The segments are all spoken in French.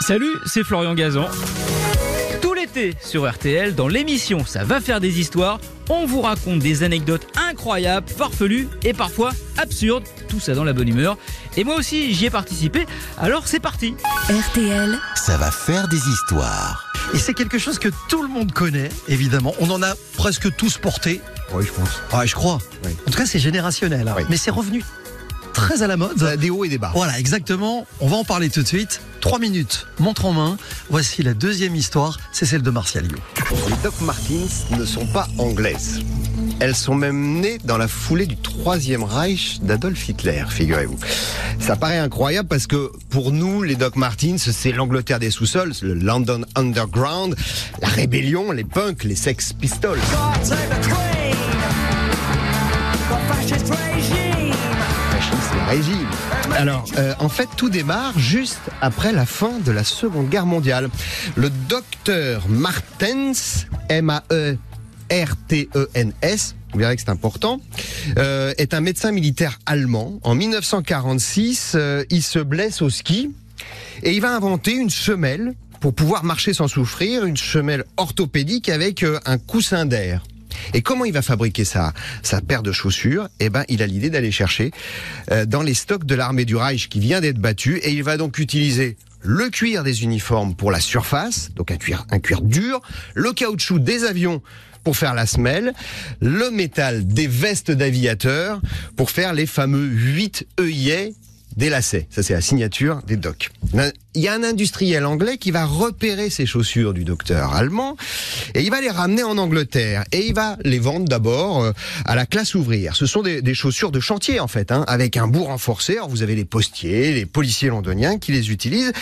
Salut, c'est Florian Gazan. Tout l'été sur RTL, dans l'émission Ça va faire des histoires, on vous raconte des anecdotes incroyables, farfelues et parfois absurdes, tout ça dans la bonne humeur. Et moi aussi j'y ai participé, alors c'est parti RTL, Ça va faire des histoires. Et c'est quelque chose que tout le monde connaît, évidemment. On en a presque tous porté. Oui, je pense. Ah, je crois. Oui. En tout cas, c'est générationnel. hein. Oui. Mais c'est revenu très à la mode. Des hauts et des bas. Voilà, exactement. On va en parler tout de suite. Trois minutes, montre en main. Voici la deuxième histoire. C'est celle de Martial You. Les Doc Martens ne sont pas anglaises. Elles sont même nées dans la foulée du troisième Reich d'Adolf Hitler, figurez-vous. Ça paraît incroyable parce que pour nous, les Doc Martens, c'est l'Angleterre des sous-sols, le London Underground, la rébellion, les punks, les Sex Pistols. Fascisme Alors, euh, en fait, tout démarre juste après la fin de la Seconde Guerre mondiale. Le docteur Martens, M-A-E-R-T-E-N-S, vous verrez que c'est important, euh, est un médecin militaire allemand. En 1946, euh, il se blesse au ski et il va inventer une semelle pour pouvoir marcher sans souffrir, une semelle orthopédique avec un coussin d'air. Et comment il va fabriquer sa, sa paire de chaussures? Eh ben, il a l'idée d'aller chercher euh, dans les stocks de l'armée du Reich qui vient d'être battue, et il va donc utiliser le cuir des uniformes pour la surface, donc un cuir, un cuir dur, le caoutchouc des avions pour faire la semelle, le métal des vestes d'aviateurs pour faire les fameux 8 œillets des lacets. Ça, c'est la signature des docs. Il y a un industriel anglais qui va repérer ces chaussures du docteur allemand et il va les ramener en Angleterre et il va les vendre d'abord euh, à la classe ouvrière. Ce sont des, chaussures de chantier en fait, hein, avec un bout renforcé. Alors vous avez les postiers, les policiers londoniens qui les utilisent.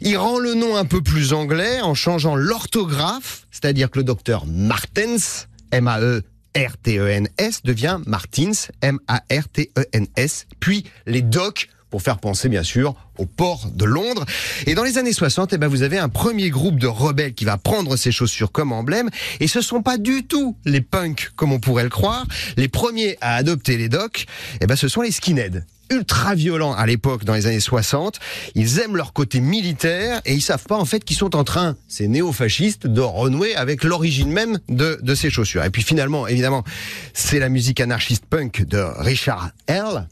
Il rend le nom un peu plus anglais en changeant l'orthographe, c'est-à-dire que le docteur Martens, M-A-E R-T-E-N-S devient Martins, M-A-R-T-E-N-S, puis les docks pour faire penser bien sûr au port de Londres. Et dans les années 60, eh ben, vous avez un premier groupe de rebelles qui va prendre ces chaussures comme emblème. Et ce sont pas du tout les punks comme on pourrait le croire. Les premiers à adopter les docks, eh ben, ce sont les skinheads ultra violents à l'époque dans les années 60. Ils aiment leur côté militaire et ils savent pas en fait qu'ils sont en train, ces néo-fascistes, de renouer avec l'origine même de, de ces chaussures. Et puis finalement, évidemment, c'est la musique anarchiste punk de Richard L.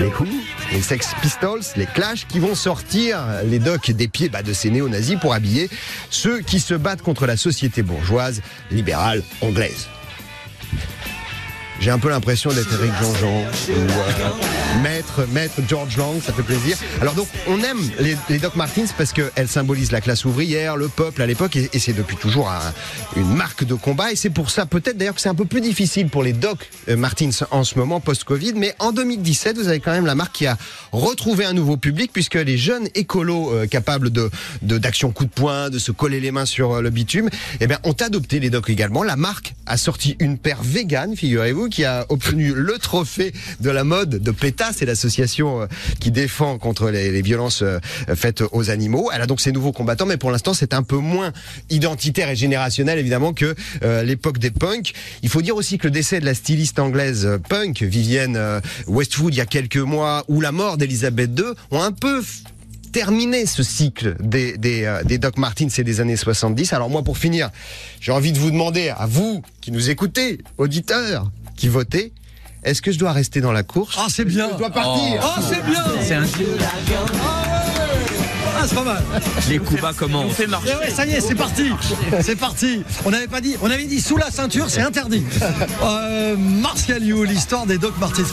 Les Who, les Sex Pistols, les Clash qui vont sortir les docks des pieds bah, de ces néo-nazis pour habiller ceux qui se battent contre la société bourgeoise libérale anglaise. J'ai un peu l'impression d'être Eric Jean-Jean ou euh, maître, maître George Lang, ça fait plaisir. Alors donc, on aime les, les Doc Martens parce qu'elles symbolisent la classe ouvrière, le peuple à l'époque, et, c'est depuis toujours un- une marque de combat. Et c'est pour ça peut-être d'ailleurs que c'est un peu plus difficile pour les Doc euh, Martens en ce moment post-Covid. Mais en 2017, vous avez quand même la marque qui a retrouvé un nouveau public puisque les jeunes écolos euh, capables de de- d'action coup de poing, de se coller les mains sur euh, le bitume, eh bien, ont adopté les Doc également. La marque a sorti une paire vegan, figurez-vous, qui a obtenu le trophée de la mode de PETA, c'est l'association euh, qui défend contre les, violences euh, faites aux animaux. Elle a donc ses nouveaux combattants, mais pour l'instant, c'est un peu moins identitaire et générationnel, évidemment, que euh, l'époque des punks. Il faut dire aussi que le décès de la styliste anglaise punk, Vivienne Westwood, il y a quelques mois, ou la mort d'Elisabeth II, ont un peu terminé ce cycle des, des, euh, des Doc Martens et des années 70. Alors moi, pour finir, j'ai envie de vous demander, à vous qui nous écoutez, auditeurs, qui votez, est-ce que je dois rester dans la course? Ah, c'est bien. Je dois partir? Ah, c'est bien. C'est un Ah, c'est pas mal. Les coups bas commencent. Eh ouais, ça y est, c'est parti. C'est parti. On avait pas dit, on avait dit sous la ceinture, c'est interdit. Euh, Martial You, l'histoire des Doc Martens.